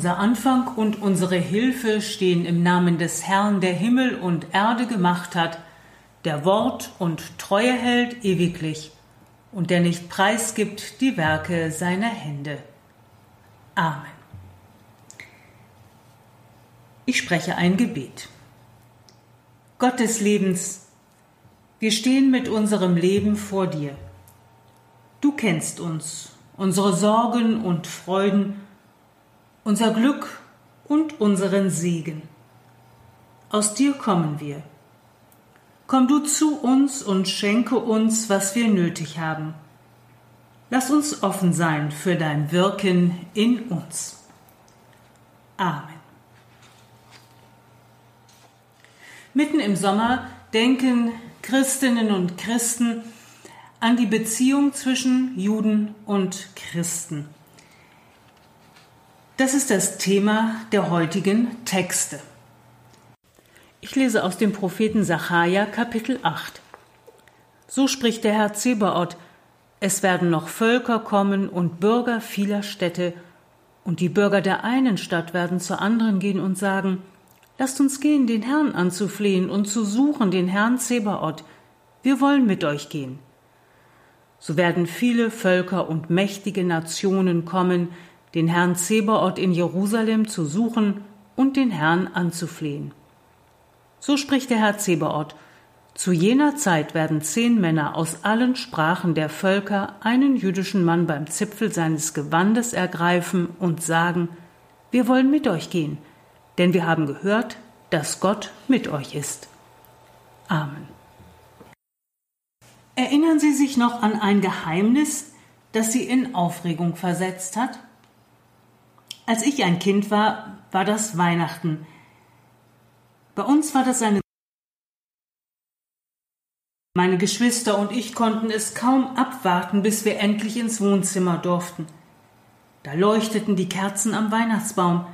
Unser Anfang und unsere Hilfe stehen im Namen des Herrn, der Himmel und Erde gemacht hat, der Wort und Treue hält ewiglich und der nicht preisgibt die Werke seiner Hände. Amen. Ich spreche ein Gebet. Gott des Lebens, wir stehen mit unserem Leben vor dir. Du kennst uns, unsere Sorgen und Freuden, unser Glück und unseren Segen. Aus dir kommen wir. Komm du zu uns und schenke uns, was wir nötig haben. Lass uns offen sein für dein Wirken in uns. Amen. Mitten im Sommer denken Christinnen und Christen an die Beziehung zwischen Juden und Christen. Das ist das Thema der heutigen Texte. Ich lese aus dem Propheten Sacharja Kapitel 8. So spricht der Herr Zebaoth, es werden noch Völker kommen und Bürger vieler Städte, und die Bürger der einen Stadt werden zur anderen gehen und sagen, Lasst uns gehen, den Herrn anzuflehen und zu suchen, den Herrn Zebaoth. Wir wollen mit euch gehen. So werden viele Völker und mächtige Nationen kommen, den Herrn Zebaoth in Jerusalem zu suchen und den Herrn anzuflehen. So spricht der Herr Zebaoth, zu jener Zeit werden zehn Männer aus allen Sprachen der Völker einen jüdischen Mann beim Zipfel seines Gewandes ergreifen und sagen, wir wollen mit euch gehen, denn wir haben gehört, dass Gott mit euch ist. Amen. Erinnern Sie sich noch an ein Geheimnis, das Sie in Aufregung versetzt hat? Als ich ein Kind war, war das Weihnachten. Bei uns war das eine meine Geschwister und ich konnten es kaum abwarten, bis wir endlich ins Wohnzimmer durften. Da leuchteten die Kerzen am Weihnachtsbaum,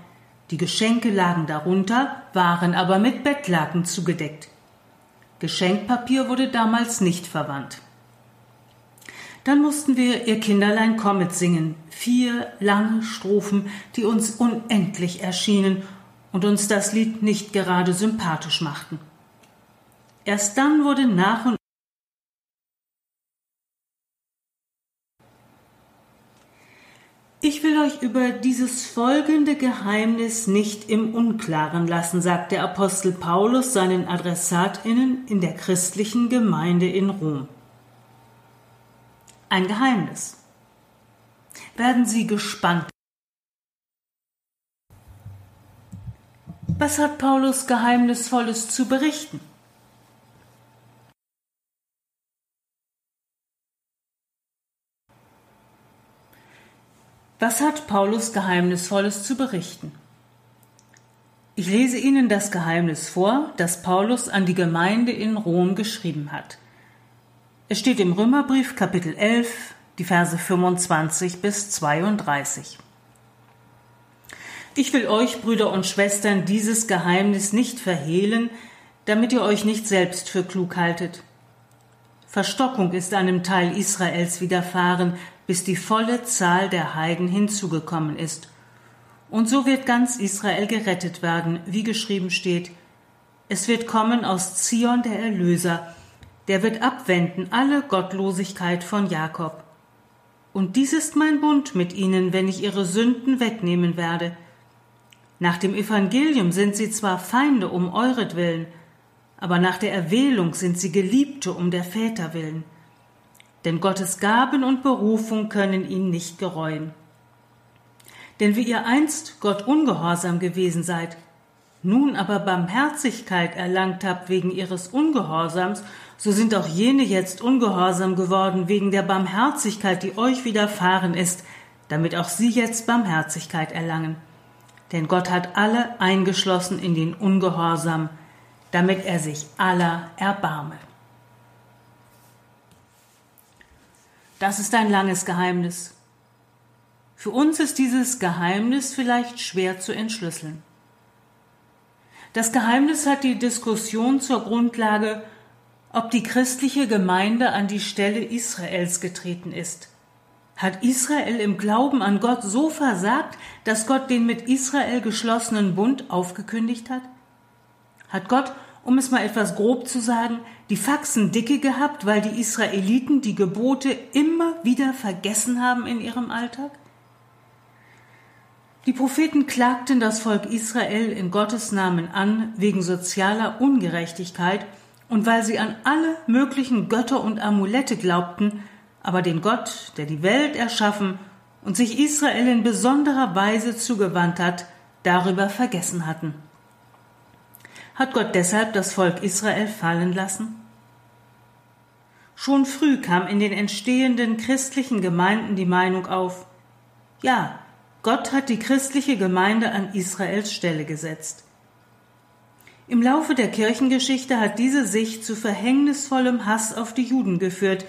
die Geschenke lagen darunter, waren aber mit Bettlaken zugedeckt. Geschenkpapier wurde damals nicht verwandt. Dann mussten wir Ihr Kinderlein Kommet singen, vier lange Strophen, die uns unendlich erschienen und uns das Lied nicht gerade sympathisch machten. Erst dann wurde nach und Ich will euch über dieses folgende Geheimnis nicht im Unklaren lassen, sagt der Apostel Paulus seinen Adressatinnen in der christlichen Gemeinde in Rom ein Geheimnis. Werden Sie gespannt. Was hat Paulus Geheimnisvolles zu berichten? Was hat Paulus Geheimnisvolles zu berichten? Ich lese Ihnen das Geheimnis vor, das Paulus an die Gemeinde in Rom geschrieben hat. Es steht im Römerbrief Kapitel 11, die Verse 25 bis 32. Ich will euch, Brüder und Schwestern, dieses Geheimnis nicht verhehlen, damit ihr euch nicht selbst für klug haltet. Verstockung ist einem Teil Israels widerfahren, bis die volle Zahl der Heiden hinzugekommen ist. Und so wird ganz Israel gerettet werden, wie geschrieben steht. Es wird kommen aus Zion der Erlöser, der wird abwenden alle Gottlosigkeit von Jakob. Und dies ist mein Bund mit ihnen, wenn ich ihre Sünden wegnehmen werde. Nach dem Evangelium sind sie zwar Feinde um euretwillen, aber nach der Erwählung sind sie Geliebte um der Väter willen. Denn Gottes Gaben und Berufung können ihn nicht gereuen. Denn wie ihr einst Gott ungehorsam gewesen seid, nun aber Barmherzigkeit erlangt habt wegen ihres Ungehorsams, so sind auch jene jetzt ungehorsam geworden wegen der Barmherzigkeit, die euch widerfahren ist, damit auch sie jetzt Barmherzigkeit erlangen. Denn Gott hat alle eingeschlossen in den Ungehorsam, damit er sich aller erbarme. Das ist ein langes Geheimnis. Für uns ist dieses Geheimnis vielleicht schwer zu entschlüsseln. Das Geheimnis hat die Diskussion zur Grundlage, ob die christliche Gemeinde an die Stelle Israels getreten ist. Hat Israel im Glauben an Gott so versagt, dass Gott den mit Israel geschlossenen Bund aufgekündigt hat? Hat Gott, um es mal etwas grob zu sagen, die Faxen dicke gehabt, weil die Israeliten die Gebote immer wieder vergessen haben in ihrem Alltag? Die Propheten klagten das Volk Israel in Gottes Namen an wegen sozialer Ungerechtigkeit und weil sie an alle möglichen Götter und Amulette glaubten, aber den Gott, der die Welt erschaffen und sich Israel in besonderer Weise zugewandt hat, darüber vergessen hatten. Hat Gott deshalb das Volk Israel fallen lassen? Schon früh kam in den entstehenden christlichen Gemeinden die Meinung auf, ja, Gott hat die christliche Gemeinde an Israels Stelle gesetzt. Im Laufe der Kirchengeschichte hat diese Sicht zu verhängnisvollem Hass auf die Juden geführt,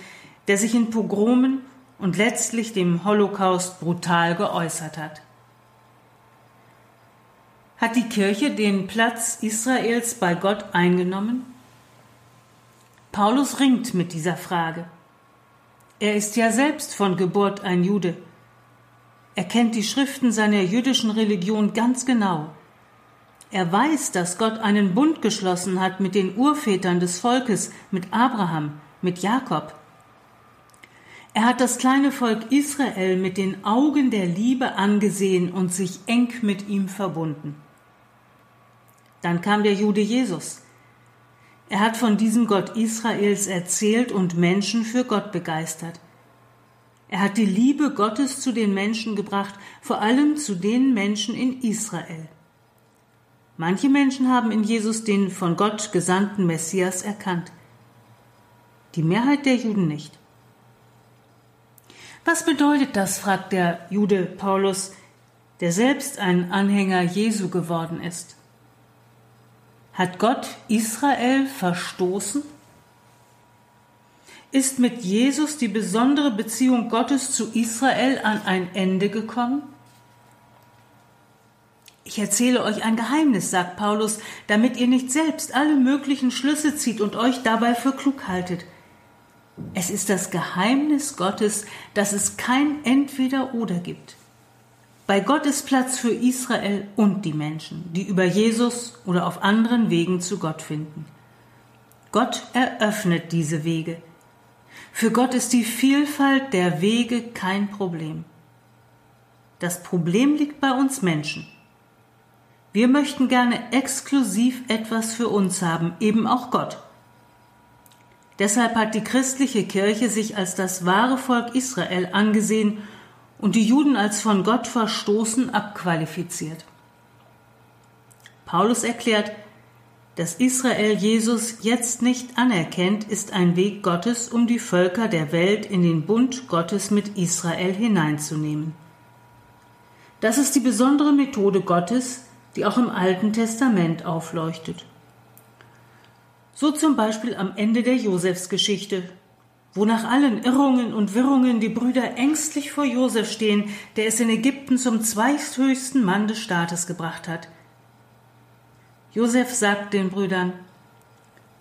der sich in Pogromen und letztlich dem Holocaust brutal geäußert hat. Hat die Kirche den Platz Israels bei Gott eingenommen? Paulus ringt mit dieser Frage. Er ist ja selbst von Geburt ein Jude er kennt die Schriften seiner jüdischen Religion ganz genau. Er weiß, dass Gott einen Bund geschlossen hat mit den Urvätern des Volkes, mit Abraham, mit Jakob. Er hat das kleine Volk Israel mit den Augen der Liebe angesehen und sich eng mit ihm verbunden. Dann kam der Jude Jesus. Er hat von diesem Gott Israels erzählt und Menschen für Gott begeistert. Er hat die Liebe Gottes zu den Menschen gebracht, vor allem zu den Menschen in Israel. Manche Menschen haben in Jesus den von Gott gesandten Messias erkannt. Die Mehrheit der Juden nicht. Was bedeutet das, fragt der Jude Paulus, der selbst ein Anhänger Jesu geworden ist. Hat Gott Israel verstoßen? Ist mit Jesus die besondere Beziehung Gottes zu Israel an ein Ende gekommen? Ich erzähle euch ein Geheimnis, sagt Paulus, damit ihr nicht selbst alle möglichen Schlüsse zieht und euch dabei für klug haltet. Es ist das Geheimnis Gottes, dass es kein Entweder oder gibt. Bei Gott ist Platz für Israel und die Menschen, die über Jesus oder auf anderen Wegen zu Gott finden. Gott eröffnet diese Wege. Für Gott ist die Vielfalt der Wege kein Problem. Das Problem liegt bei uns Menschen. Wir möchten gerne exklusiv etwas für uns haben, eben auch Gott. Deshalb hat die christliche Kirche sich als das wahre Volk Israel angesehen und die Juden als von Gott verstoßen abqualifiziert. Paulus erklärt, dass Israel Jesus jetzt nicht anerkennt, ist ein Weg Gottes, um die Völker der Welt in den Bund Gottes mit Israel hineinzunehmen. Das ist die besondere Methode Gottes, die auch im Alten Testament aufleuchtet. So zum Beispiel am Ende der Josefsgeschichte, wo nach allen Irrungen und Wirrungen die Brüder ängstlich vor Josef stehen, der es in Ägypten zum zweithöchsten Mann des Staates gebracht hat – Josef sagt den Brüdern,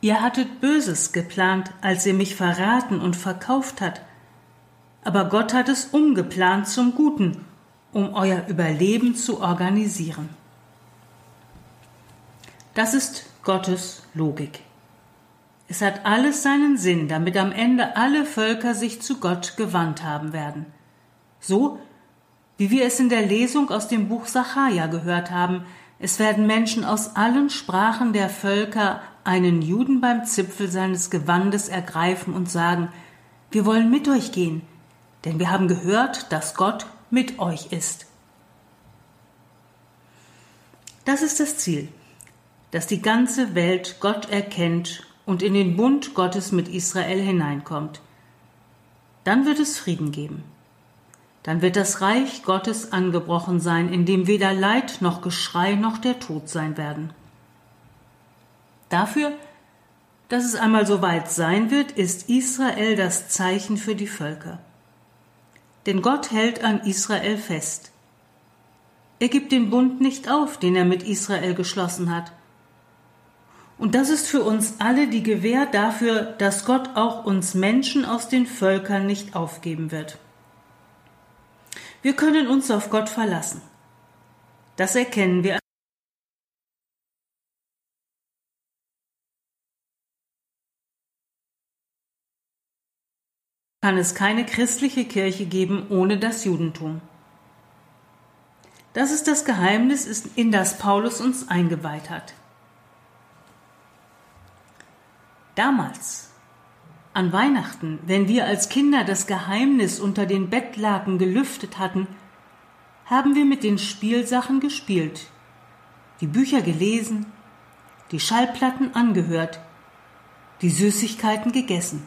Ihr hattet Böses geplant, als ihr mich verraten und verkauft hat, aber Gott hat es umgeplant zum Guten, um euer Überleben zu organisieren. Das ist Gottes Logik. Es hat alles seinen Sinn, damit am Ende alle Völker sich zu Gott gewandt haben werden. So, wie wir es in der Lesung aus dem Buch Sacharja gehört haben, es werden Menschen aus allen Sprachen der Völker einen Juden beim Zipfel seines Gewandes ergreifen und sagen, wir wollen mit euch gehen, denn wir haben gehört, dass Gott mit euch ist. Das ist das Ziel, dass die ganze Welt Gott erkennt und in den Bund Gottes mit Israel hineinkommt. Dann wird es Frieden geben dann wird das Reich Gottes angebrochen sein, in dem weder Leid noch Geschrei noch der Tod sein werden. Dafür, dass es einmal so weit sein wird, ist Israel das Zeichen für die Völker. Denn Gott hält an Israel fest. Er gibt den Bund nicht auf, den er mit Israel geschlossen hat. Und das ist für uns alle die Gewähr dafür, dass Gott auch uns Menschen aus den Völkern nicht aufgeben wird. Wir können uns auf Gott verlassen. Das erkennen wir kann es keine christliche Kirche geben ohne das Judentum. Das ist das Geheimnis, in das Paulus uns eingeweiht hat. Damals, an Weihnachten, wenn wir als Kinder das Geheimnis unter den Bettlaken gelüftet hatten, haben wir mit den Spielsachen gespielt, die Bücher gelesen, die Schallplatten angehört, die Süßigkeiten gegessen.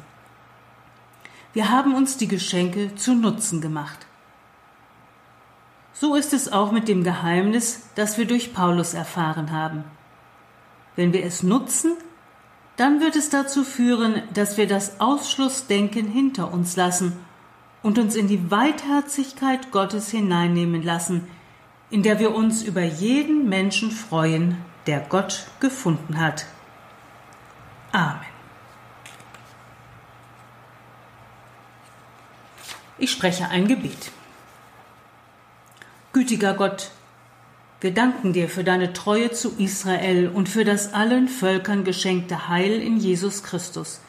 Wir haben uns die Geschenke zu Nutzen gemacht. So ist es auch mit dem Geheimnis, das wir durch Paulus erfahren haben. Wenn wir es nutzen, dann wird es dazu führen, dass wir das Ausschlussdenken hinter uns lassen und uns in die Weitherzigkeit Gottes hineinnehmen lassen, in der wir uns über jeden Menschen freuen, der Gott gefunden hat. Amen. Ich spreche ein Gebet. Gütiger Gott, wir danken dir für deine Treue zu Israel und für das allen Völkern geschenkte Heil in Jesus Christus.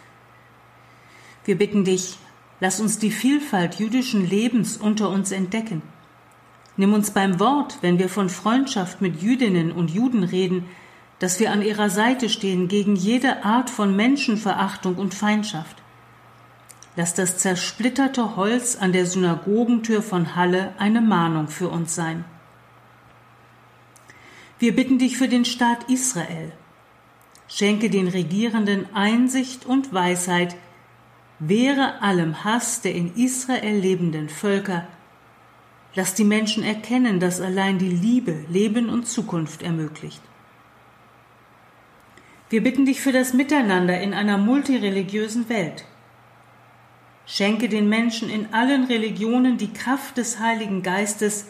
Wir bitten dich, lass uns die Vielfalt jüdischen Lebens unter uns entdecken. Nimm uns beim Wort, wenn wir von Freundschaft mit Jüdinnen und Juden reden, dass wir an ihrer Seite stehen gegen jede Art von Menschenverachtung und Feindschaft. Lass das zersplitterte Holz an der Synagogentür von Halle eine Mahnung für uns sein. Wir bitten dich für den Staat Israel. Schenke den Regierenden Einsicht und Weisheit, wehre allem Hass der in Israel lebenden Völker. Lass die Menschen erkennen, dass allein die Liebe Leben und Zukunft ermöglicht. Wir bitten dich für das Miteinander in einer multireligiösen Welt. Schenke den Menschen in allen Religionen die Kraft des Heiligen Geistes,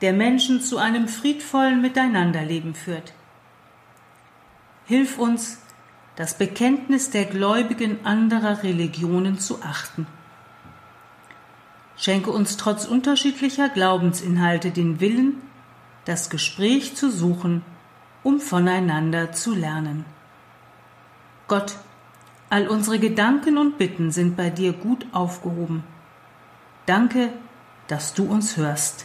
der Menschen zu einem friedvollen Miteinanderleben führt. Hilf uns, das Bekenntnis der Gläubigen anderer Religionen zu achten. Schenke uns trotz unterschiedlicher Glaubensinhalte den Willen, das Gespräch zu suchen, um voneinander zu lernen. Gott, All unsere Gedanken und Bitten sind bei dir gut aufgehoben. Danke, dass du uns hörst.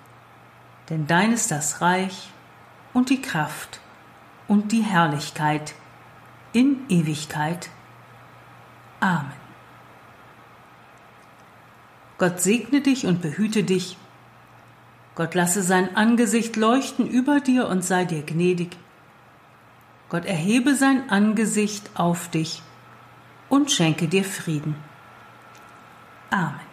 Denn dein ist das Reich und die Kraft und die Herrlichkeit in Ewigkeit. Amen. Gott segne dich und behüte dich. Gott lasse sein Angesicht leuchten über dir und sei dir gnädig. Gott erhebe sein Angesicht auf dich und schenke dir Frieden. Amen.